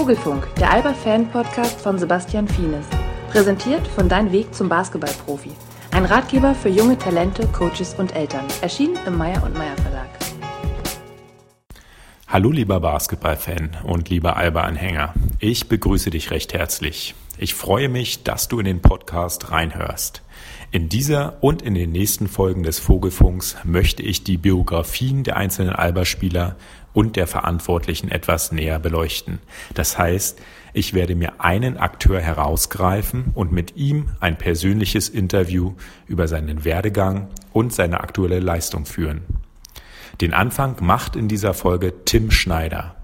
Vogelfunk, der Alba-Fan-Podcast von Sebastian Fienes. Präsentiert von Dein Weg zum Basketballprofi. Ein Ratgeber für junge Talente, Coaches und Eltern. Erschienen im Meyer und Meyer Verlag. Hallo lieber Basketballfan und lieber Alba-Anhänger. Ich begrüße dich recht herzlich. Ich freue mich, dass du in den Podcast reinhörst. In dieser und in den nächsten Folgen des Vogelfunks möchte ich die Biografien der einzelnen Alba-Spieler und der Verantwortlichen etwas näher beleuchten. Das heißt, ich werde mir einen Akteur herausgreifen und mit ihm ein persönliches Interview über seinen Werdegang und seine aktuelle Leistung führen. Den Anfang macht in dieser Folge Tim Schneider,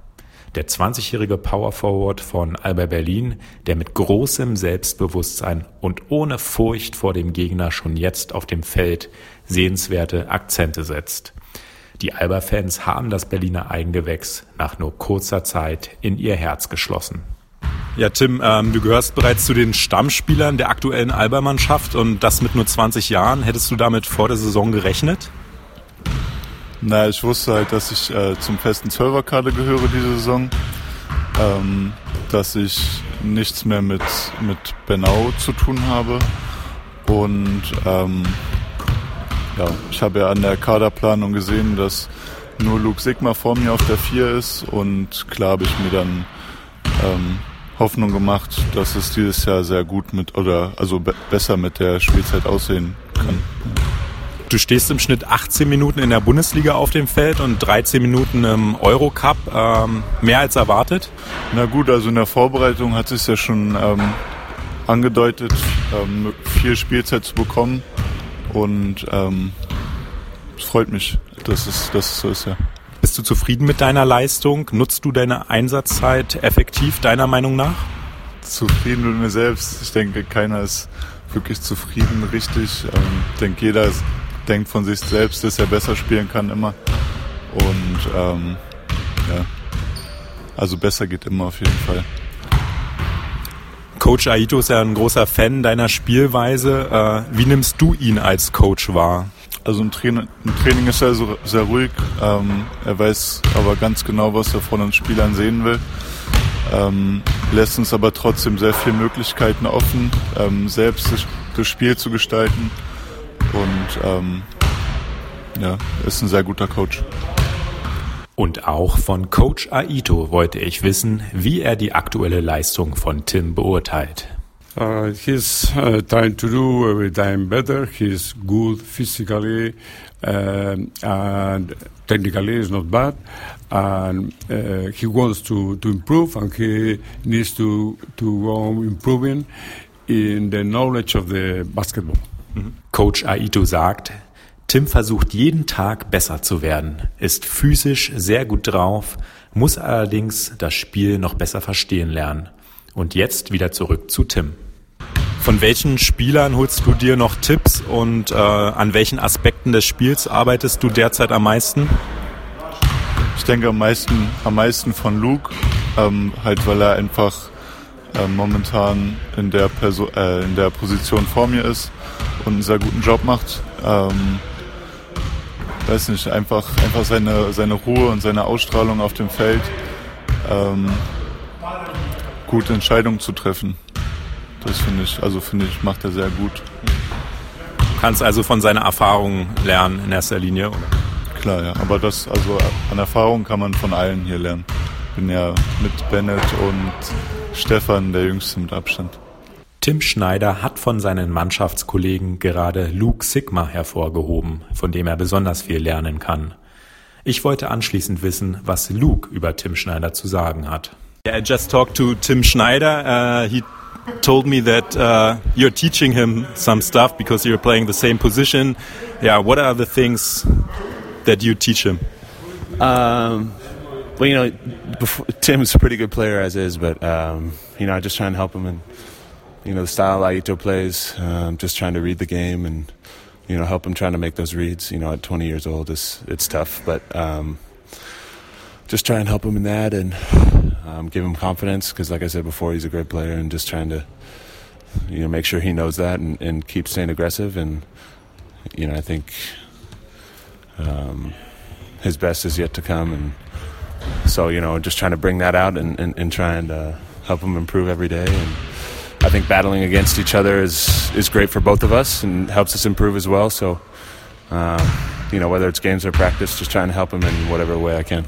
der 20-jährige Power Forward von Alba Berlin, der mit großem Selbstbewusstsein und ohne Furcht vor dem Gegner schon jetzt auf dem Feld sehenswerte Akzente setzt. Die Alba-Fans haben das Berliner Eigengewächs nach nur kurzer Zeit in ihr Herz geschlossen. Ja, Tim, ähm, du gehörst bereits zu den Stammspielern der aktuellen Alba-Mannschaft und das mit nur 20 Jahren. Hättest du damit vor der Saison gerechnet? Na, ich wusste halt, dass ich äh, zum festen Zwölferkader gehöre diese Saison. Ähm, dass ich nichts mehr mit, mit Benau zu tun habe. Und ähm, ja, ich habe ja an der Kaderplanung gesehen, dass nur Luke Sigma vor mir auf der 4 ist und klar habe ich mir dann ähm, Hoffnung gemacht, dass es dieses Jahr sehr gut mit oder also be besser mit der Spielzeit aussehen kann. Du stehst im Schnitt 18 Minuten in der Bundesliga auf dem Feld und 13 Minuten im Eurocup. Ähm, mehr als erwartet? Na gut, also in der Vorbereitung hat es ja schon ähm, angedeutet, ähm, viel Spielzeit zu bekommen. Und ähm, es freut mich, dass es, dass es so ist, ja. Bist du zufrieden mit deiner Leistung? Nutzt du deine Einsatzzeit effektiv, deiner Meinung nach? Zufrieden mit mir selbst. Ich denke, keiner ist wirklich zufrieden, richtig. Ähm, ich denke, jeder ist, denkt von sich selbst, dass er besser spielen kann immer. Und ähm, ja, also besser geht immer auf jeden Fall. Coach Aito ist ja ein großer Fan deiner Spielweise. Äh, wie nimmst du ihn als Coach wahr? Also im Training, im Training ist er so, sehr ruhig. Ähm, er weiß aber ganz genau, was er von den Spielern sehen will. Ähm, lässt uns aber trotzdem sehr viele Möglichkeiten offen, ähm, selbst das, Spiel zu gestalten. Und ähm, ja, ist ein sehr guter Coach. Und auch von Coach Aito wollte ich wissen, wie er die aktuelle Leistung von Tim beurteilt. Uh, he's uh, trying to do every time better. He's good physically uh, and technically is not bad. And uh, he wants to, to improve and he needs to, to go improving in the knowledge of the basketball. Coach Aito sagt, Tim versucht jeden Tag besser zu werden, ist physisch sehr gut drauf, muss allerdings das Spiel noch besser verstehen lernen. Und jetzt wieder zurück zu Tim. Von welchen Spielern holst du dir noch Tipps und äh, an welchen Aspekten des Spiels arbeitest du derzeit am meisten? Ich denke am meisten, am meisten von Luke, ähm, halt weil er einfach äh, momentan in der, Perso äh, in der Position vor mir ist und einen sehr guten Job macht. Ähm, weiß nicht, einfach, einfach seine, seine Ruhe und seine Ausstrahlung auf dem Feld, ähm, gute Entscheidungen zu treffen. Das finde ich, also finde ich, macht er sehr gut. Du kannst also von seiner Erfahrung lernen in erster Linie, oder? Klar, ja. Aber das, also an Erfahrung kann man von allen hier lernen. Bin ja mit Bennett und Stefan der Jüngste mit Abstand. Tim Schneider hat von seinen Mannschaftskollegen gerade Luke Sigma hervorgehoben, von dem er besonders viel lernen kann. Ich wollte anschließend wissen, was Luke über Tim Schneider zu sagen hat. Yeah, I just talked to Tim Schneider. Uh, he told me that uh, you're teaching him some stuff because you're playing the same position. Yeah, what are the things that you teach him? Um, well, you know, before, Tim's a pretty good player as is, but um, you know, I just try and help him and you know the style Aito plays. Um, just trying to read the game and you know help him trying to make those reads. You know, at 20 years old, it's it's tough, but um, just try and help him in that and um, give him confidence because, like I said before, he's a great player and just trying to you know make sure he knows that and, and keep staying aggressive. And you know, I think um, his best is yet to come and. so you know, just trying to bring that out and, and, and try and uh, help him improve every day. And I think battling against each other is is great for both of us and helps us improve as well. So. Uh, you know, whether it's games or practice, just trying to help them in whatever way I can.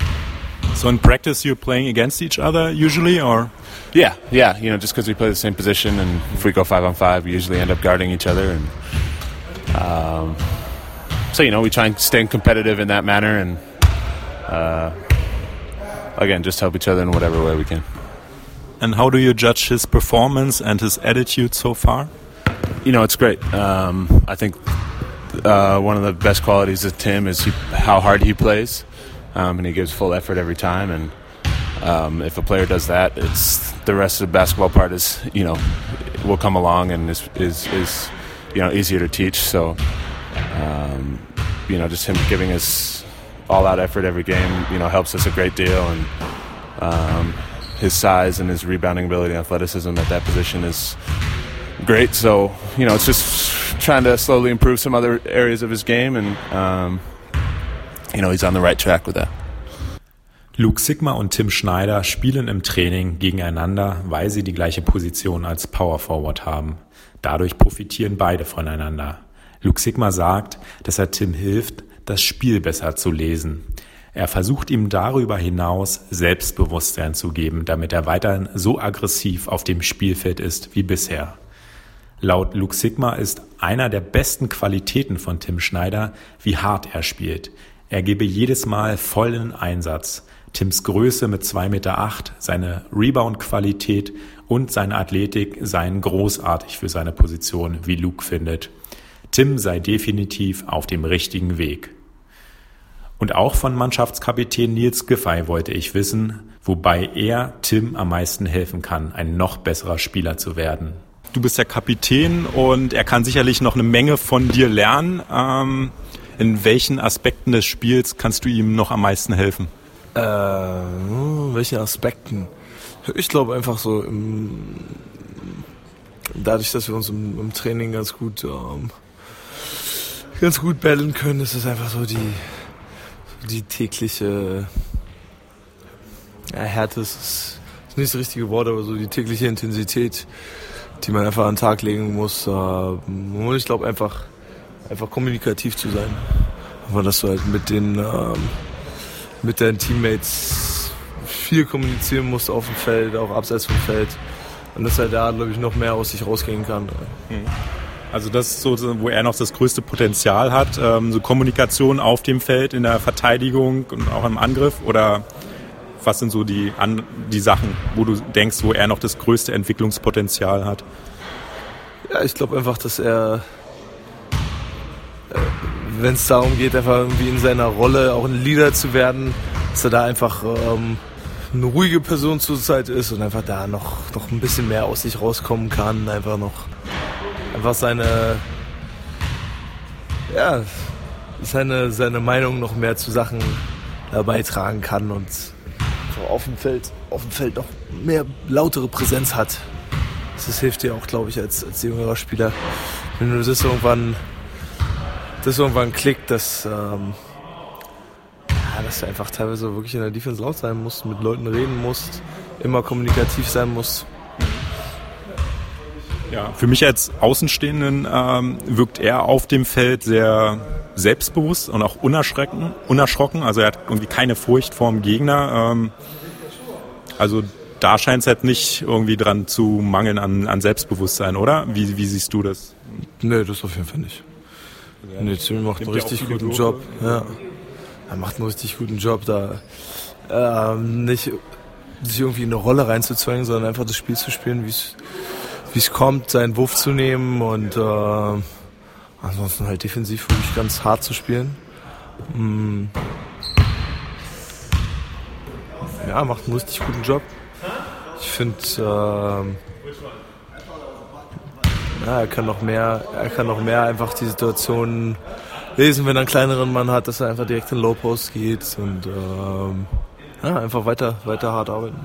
So in practice, you're playing against each other usually, or? Yeah, yeah. You know, just because we play the same position, and if we go five on five, we usually end up guarding each other, and um, so you know, we try and stay competitive in that manner, and uh, again, just help each other in whatever way we can. And how do you judge his performance and his attitude so far? You know, it's great. Um, I think uh, one of the best qualities of Tim is he, how hard he plays, um, and he gives full effort every time. And um, if a player does that, it's the rest of the basketball part is you know will come along and is is, is you know easier to teach. So um, you know just him giving us all out effort every game you know helps us a great deal and um, his size and his rebounding ability and athleticism at that position is great. So you know it's just trying to slowly improve some other areas of his game, and um, you know he's on the right track with that. Luke Sigma und Tim Schneider spielen im Training gegeneinander, weil sie die gleiche Position als Power Forward haben. Dadurch profitieren beide voneinander. Luke Sigma sagt, dass er Tim hilft, das Spiel besser zu lesen. Er versucht ihm darüber hinaus Selbstbewusstsein zu geben, damit er weiterhin so aggressiv auf dem Spielfeld ist wie bisher. Laut Luke Sigma ist einer der besten Qualitäten von Tim Schneider, wie hart er spielt. Er gebe jedes Mal vollen Einsatz. Tims Größe mit 2,8 Meter, seine Rebound-Qualität und seine Athletik seien großartig für seine Position, wie Luke findet. Tim sei definitiv auf dem richtigen Weg. Und auch von Mannschaftskapitän Nils Giffey wollte ich wissen, wobei er Tim am meisten helfen kann, ein noch besserer Spieler zu werden. Du bist der Kapitän und er kann sicherlich noch eine Menge von dir lernen. Ähm, in welchen Aspekten des Spiels kannst du ihm noch am meisten helfen? Äh, welche Aspekten? Ich glaube einfach so, im, dadurch, dass wir uns im, im Training ganz gut, ähm, ganz gut battlen können, ist es einfach so die, die tägliche ja, Härte ist, ist nicht das richtige Wort, aber so die tägliche Intensität, die man einfach an den Tag legen muss. Und ich glaube einfach, einfach kommunikativ zu sein. Aber dass du halt mit den, ähm, mit deinen Teammates viel kommunizieren musst auf dem Feld, auch abseits vom Feld. Und dass er da, glaube ich, noch mehr aus sich rausgehen kann. Mhm. Also das ist so, wo er noch das größte Potenzial hat, ähm, so Kommunikation auf dem Feld, in der Verteidigung und auch im Angriff oder was sind so die, an, die Sachen, wo du denkst, wo er noch das größte Entwicklungspotenzial hat? Ja, ich glaube einfach, dass er, äh, wenn es darum geht, einfach irgendwie in seiner Rolle auch ein Leader zu werden, dass er da einfach ähm, eine ruhige Person zurzeit ist und einfach da noch, noch ein bisschen mehr aus sich rauskommen kann, einfach noch einfach seine ja, seine, seine Meinung noch mehr zu Sachen beitragen kann und auf dem Feld, auf dem Feld noch mehr lautere Präsenz hat. Das hilft dir auch, glaube ich, als, als jüngerer Spieler. Wenn du das irgendwann, das irgendwann klickt, dass, ähm, ja, dass du einfach teilweise wirklich in der Defense laut sein musst, mit Leuten reden musst, immer kommunikativ sein musst. Ja, für mich als Außenstehenden ähm, wirkt er auf dem Feld sehr selbstbewusst und auch unerschrecken, unerschrocken. Also er hat irgendwie keine Furcht vorm Gegner. Ähm, also da scheint es halt nicht irgendwie dran zu mangeln an, an Selbstbewusstsein, oder? Wie, wie siehst du das? Nee, das auf jeden Fall nicht. Ja, nee, Tim macht einen richtig guten Job. Ja. Er macht einen richtig guten Job, da ähm, nicht sich irgendwie in eine Rolle reinzuzwängen, sondern einfach das Spiel zu spielen, wie es wie es kommt, seinen Wurf zu nehmen und äh, ansonsten halt defensiv wirklich ganz hart zu spielen. Mm. Ja, macht einen richtig guten Job. Ich finde, äh, ja, er kann noch mehr, er kann noch mehr einfach die Situation lesen, wenn er einen kleineren Mann hat, dass er einfach direkt in Low Post geht und ähm, ja, einfach weiter, weiter hart arbeiten.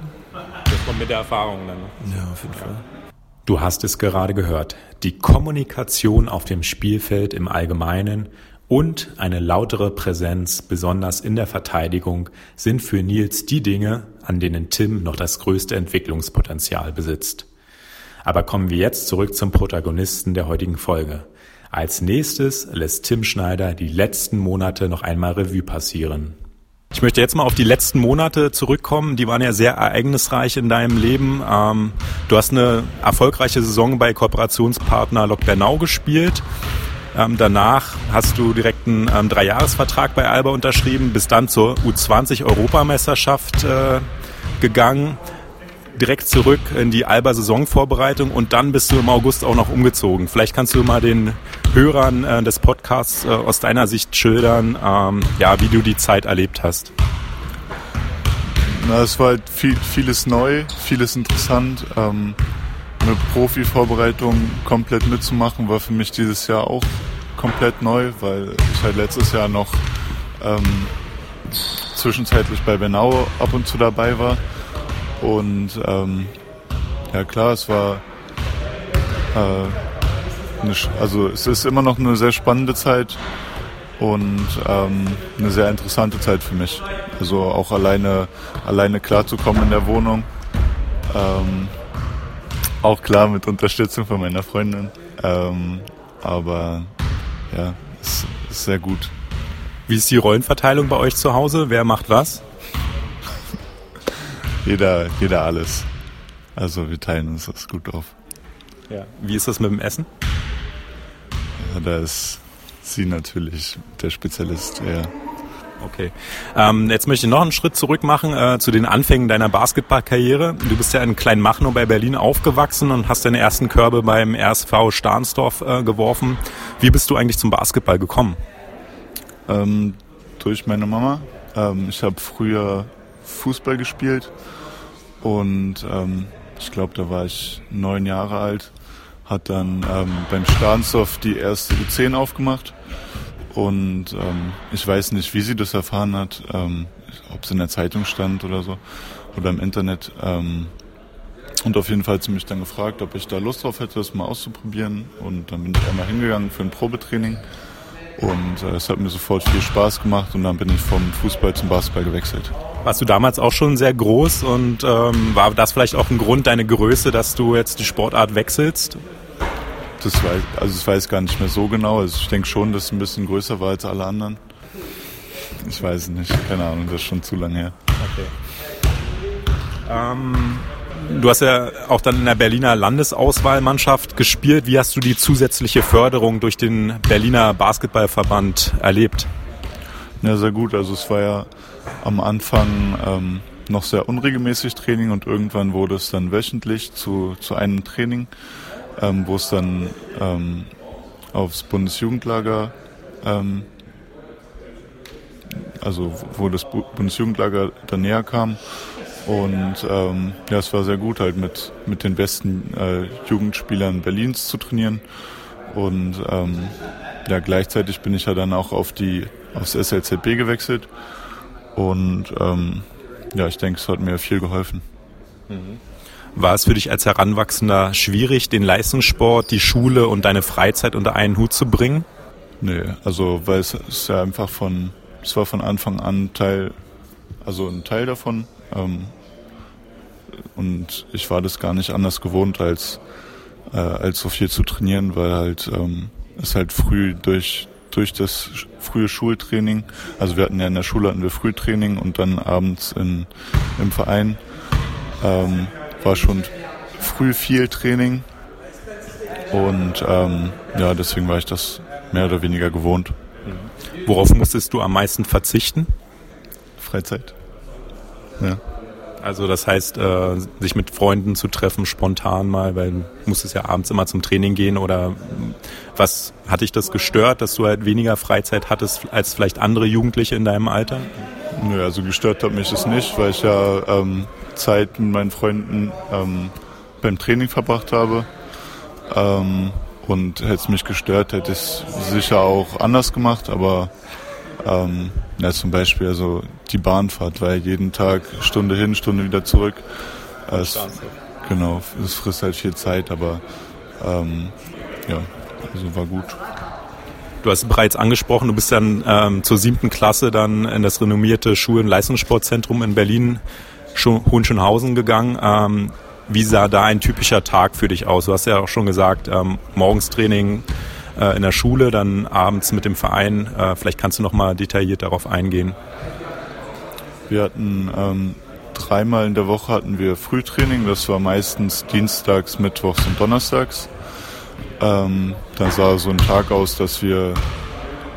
Das kommt mit der Erfahrung dann. Ne? Ja, auf jeden Fall. Du hast es gerade gehört. Die Kommunikation auf dem Spielfeld im Allgemeinen und eine lautere Präsenz, besonders in der Verteidigung, sind für Nils die Dinge, an denen Tim noch das größte Entwicklungspotenzial besitzt. Aber kommen wir jetzt zurück zum Protagonisten der heutigen Folge. Als nächstes lässt Tim Schneider die letzten Monate noch einmal Revue passieren. Ich möchte jetzt mal auf die letzten Monate zurückkommen. Die waren ja sehr ereignisreich in deinem Leben. Ähm, du hast eine erfolgreiche Saison bei Kooperationspartner Lok Bernau gespielt. Ähm, danach hast du direkt einen ähm, Dreijahresvertrag bei Alba unterschrieben, bist dann zur U20-Europameisterschaft äh, gegangen, direkt zurück in die Alba-Saisonvorbereitung und dann bist du im August auch noch umgezogen. Vielleicht kannst du mal den Hörern äh, des Podcasts äh, aus deiner Sicht schildern, ähm, ja, wie du die Zeit erlebt hast. Na, es war halt viel, vieles neu, vieles interessant. Ähm, eine Profi-Vorbereitung komplett mitzumachen, war für mich dieses Jahr auch komplett neu, weil ich halt letztes Jahr noch ähm, zwischenzeitlich bei Benau ab und zu dabei war. Und ähm, ja klar, es war äh, also es ist immer noch eine sehr spannende Zeit und ähm, eine sehr interessante Zeit für mich. Also auch alleine alleine klarzukommen in der Wohnung. Ähm, auch klar mit Unterstützung von meiner Freundin. Ähm, aber ja, es ist sehr gut. Wie ist die Rollenverteilung bei euch zu Hause? Wer macht was? Jeder, jeder alles. Also wir teilen uns das gut auf. Ja. Wie ist das mit dem Essen? Ja, da ist sie natürlich der Spezialist, ja. Okay. Ähm, jetzt möchte ich noch einen Schritt zurück machen äh, zu den Anfängen deiner Basketballkarriere. Du bist ja in Kleinmachnow bei Berlin aufgewachsen und hast deine ersten Körbe beim RSV Stahnsdorf äh, geworfen. Wie bist du eigentlich zum Basketball gekommen? Ähm, durch meine Mama. Ähm, ich habe früher Fußball gespielt und ähm, ich glaube, da war ich neun Jahre alt. Hat dann ähm, beim Stahnsdorf die erste U10 aufgemacht und ähm, ich weiß nicht, wie sie das erfahren hat, ähm, ob es in der Zeitung stand oder so oder im Internet. Ähm, und auf jeden Fall hat sie mich dann gefragt, ob ich da Lust drauf hätte, das mal auszuprobieren. Und dann bin ich einmal hingegangen für ein Probetraining. Und äh, es hat mir sofort viel Spaß gemacht und dann bin ich vom Fußball zum Basketball gewechselt. Warst du damals auch schon sehr groß und ähm, war das vielleicht auch ein Grund, deine Größe, dass du jetzt die Sportart wechselst? Das weiß, also das weiß gar nicht mehr so genau. Also ich denke schon, dass es ein bisschen größer war als alle anderen. Ich weiß nicht, keine Ahnung, das ist schon zu lange her. Okay. Ähm, du hast ja auch dann in der Berliner Landesauswahlmannschaft gespielt. Wie hast du die zusätzliche Förderung durch den Berliner Basketballverband erlebt? Ja, sehr gut. Also es war ja am Anfang ähm, noch sehr unregelmäßig Training und irgendwann wurde es dann wöchentlich zu, zu einem Training ähm, wo es dann ähm, aufs Bundesjugendlager, ähm, also wo das Bundesjugendlager dann näher kam. Und ähm, ja, es war sehr gut, halt mit, mit den besten äh, Jugendspielern Berlins zu trainieren. Und ähm, ja, gleichzeitig bin ich ja dann auch auf die aufs SLZB gewechselt. Und ähm, ja, ich denke, es hat mir viel geholfen. Mhm. War es für dich als Heranwachsender schwierig, den Leistungssport, die Schule und deine Freizeit unter einen Hut zu bringen? Nee, also weil es ist ja einfach von, es war von Anfang an Teil, also ein Teil davon. Ähm, und ich war das gar nicht anders gewohnt, als, äh, als so viel zu trainieren, weil halt ähm, es halt früh durch durch das frühe Schultraining, also wir hatten ja in der Schule hatten wir Frühtraining und dann abends in, im Verein, ähm, war schon früh viel Training und ähm, ja, deswegen war ich das mehr oder weniger gewohnt. Worauf musstest du am meisten verzichten? Freizeit. Ja. Also das heißt, äh, sich mit Freunden zu treffen, spontan mal, weil du musstest ja abends immer zum Training gehen oder was hat dich das gestört, dass du halt weniger Freizeit hattest als vielleicht andere Jugendliche in deinem Alter? Nö, also gestört hat mich das nicht, weil ich ja ähm, Zeit mit meinen Freunden ähm, beim Training verbracht habe. Ähm, und hätte es mich gestört, hätte ich es sicher auch anders gemacht, aber ähm, ja, zum Beispiel also die Bahnfahrt, weil jeden Tag Stunde hin, Stunde wieder zurück. Es, genau, es frisst halt viel Zeit, aber ähm, ja, also war gut. Du hast bereits angesprochen, du bist dann ähm, zur siebten Klasse dann in das renommierte Schul- und Leistungssportzentrum in Berlin, Hohenschönhausen gegangen. Ähm, wie sah da ein typischer Tag für dich aus? Du hast ja auch schon gesagt, ähm, morgens Training äh, in der Schule, dann abends mit dem Verein. Äh, vielleicht kannst du noch mal detailliert darauf eingehen. Wir hatten ähm, dreimal in der Woche hatten wir Frühtraining. Das war meistens dienstags, mittwochs und donnerstags. Ähm, dann sah so ein Tag aus, dass wir,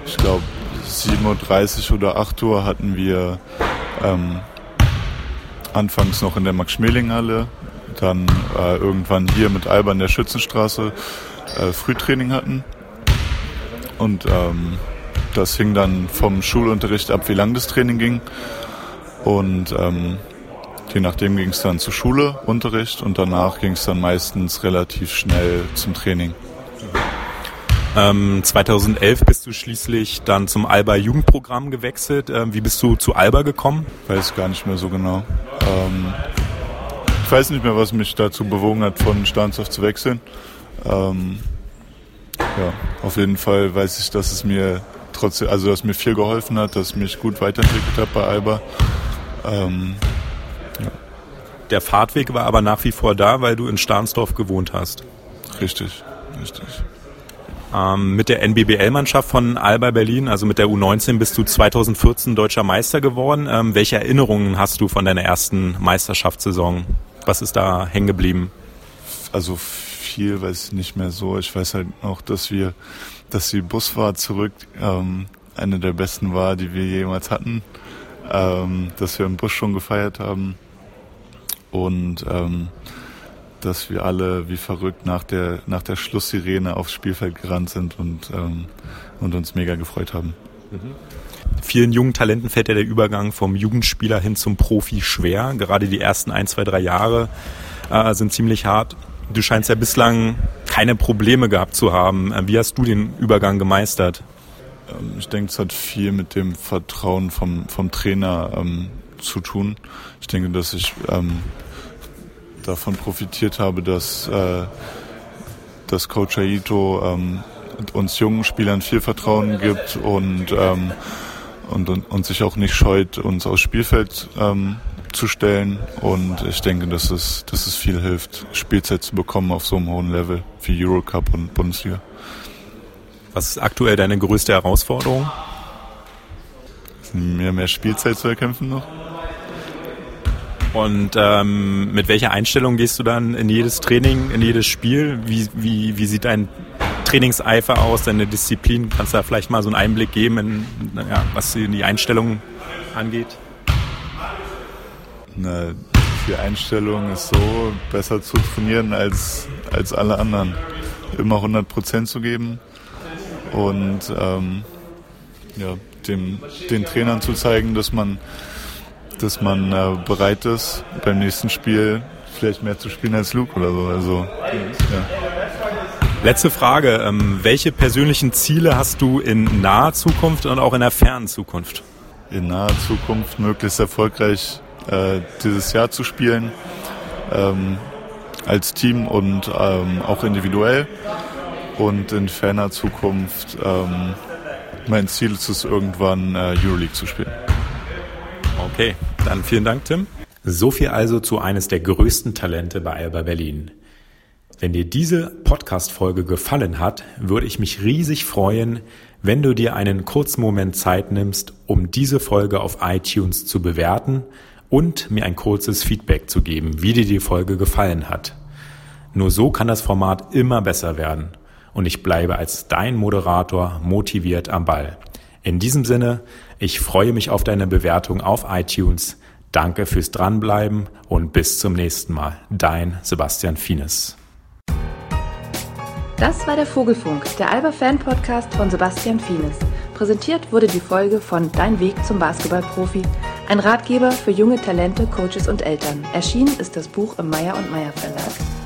ich glaube, 7.30 Uhr oder 8 Uhr hatten wir ähm, anfangs noch in der Max-Schmeling-Halle, dann äh, irgendwann hier mit Alba in der Schützenstraße äh, Frühtraining hatten. Und ähm, das hing dann vom Schulunterricht ab, wie lang das Training ging. Und ähm, je nachdem ging es dann zur Schule, Unterricht und danach ging es dann meistens relativ schnell zum Training. Ähm, 2011 bist du schließlich dann zum Alba Jugendprogramm gewechselt. Ähm, wie bist du zu Alba gekommen? Weiß gar nicht mehr so genau. Ähm, ich weiß nicht mehr, was mich dazu bewogen hat, von Stahnsdorf zu wechseln. Ähm, ja, auf jeden Fall weiß ich, dass es mir trotzdem, also dass mir viel geholfen hat, dass mich gut weiterentwickelt hat bei Alba. Ähm, ja. Der Fahrtweg war aber nach wie vor da, weil du in Stahnsdorf gewohnt hast. Richtig, richtig. Ähm, mit der NBBL-Mannschaft von Alba Berlin, also mit der U19, bist du 2014 deutscher Meister geworden. Ähm, welche Erinnerungen hast du von deiner ersten Meisterschaftssaison? Was ist da hängen geblieben? Also viel weiß ich nicht mehr so. Ich weiß halt noch, dass wir, dass die Busfahrt zurück ähm, eine der besten war, die wir jemals hatten. Ähm, dass wir im Bus schon gefeiert haben und ähm, dass wir alle wie verrückt nach der, nach der Schlusssirene aufs Spielfeld gerannt sind und, ähm, und uns mega gefreut haben. Mhm. Vielen jungen Talenten fällt ja der Übergang vom Jugendspieler hin zum Profi schwer. Gerade die ersten ein, zwei, drei Jahre äh, sind ziemlich hart. Du scheinst ja bislang keine Probleme gehabt zu haben. Äh, wie hast du den Übergang gemeistert? Ähm, ich denke, es hat viel mit dem Vertrauen vom, vom Trainer ähm, zu tun. Ich denke, dass ich ähm, davon profitiert habe, dass, äh, dass Coach Aito ähm, uns jungen Spielern viel Vertrauen gibt und, ähm, und, und, und sich auch nicht scheut, uns aufs Spielfeld ähm, zu stellen. Und ich denke, dass es, dass es viel hilft, Spielzeit zu bekommen auf so einem hohen Level wie Eurocup und Bundesliga. Was ist aktuell deine größte Herausforderung? Mir mehr Spielzeit zu erkämpfen noch. Und ähm, mit welcher Einstellung gehst du dann in jedes Training, in jedes Spiel? Wie, wie, wie sieht dein Trainingseifer aus, deine Disziplin? Kannst du da vielleicht mal so einen Einblick geben, in, ja, was die Einstellung angeht? Na, die Einstellung ist so, besser zu trainieren als, als alle anderen. Immer 100 Prozent zu geben und ähm, ja, dem, den Trainern zu zeigen, dass man dass man äh, bereit ist, beim nächsten Spiel vielleicht mehr zu spielen als Luke oder so. Also, ja. Letzte Frage. Ähm, welche persönlichen Ziele hast du in naher Zukunft und auch in der fernen Zukunft? In naher Zukunft möglichst erfolgreich äh, dieses Jahr zu spielen. Ähm, als Team und ähm, auch individuell. Und in ferner Zukunft ähm, mein Ziel ist es, irgendwann äh, Euroleague zu spielen. Okay, dann vielen Dank, Tim. So viel also zu eines der größten Talente bei Alba Berlin. Wenn dir diese Podcast-Folge gefallen hat, würde ich mich riesig freuen, wenn du dir einen kurzen Moment Zeit nimmst, um diese Folge auf iTunes zu bewerten und mir ein kurzes Feedback zu geben, wie dir die Folge gefallen hat. Nur so kann das Format immer besser werden und ich bleibe als dein Moderator motiviert am Ball. In diesem Sinne, ich freue mich auf deine Bewertung auf iTunes. Danke fürs Dranbleiben und bis zum nächsten Mal. Dein Sebastian Fienes. Das war der Vogelfunk, der Alba Fan Podcast von Sebastian Fienes. Präsentiert wurde die Folge von Dein Weg zum Basketballprofi, ein Ratgeber für junge Talente, Coaches und Eltern. Erschienen ist das Buch im Meyer und Meyer Verlag.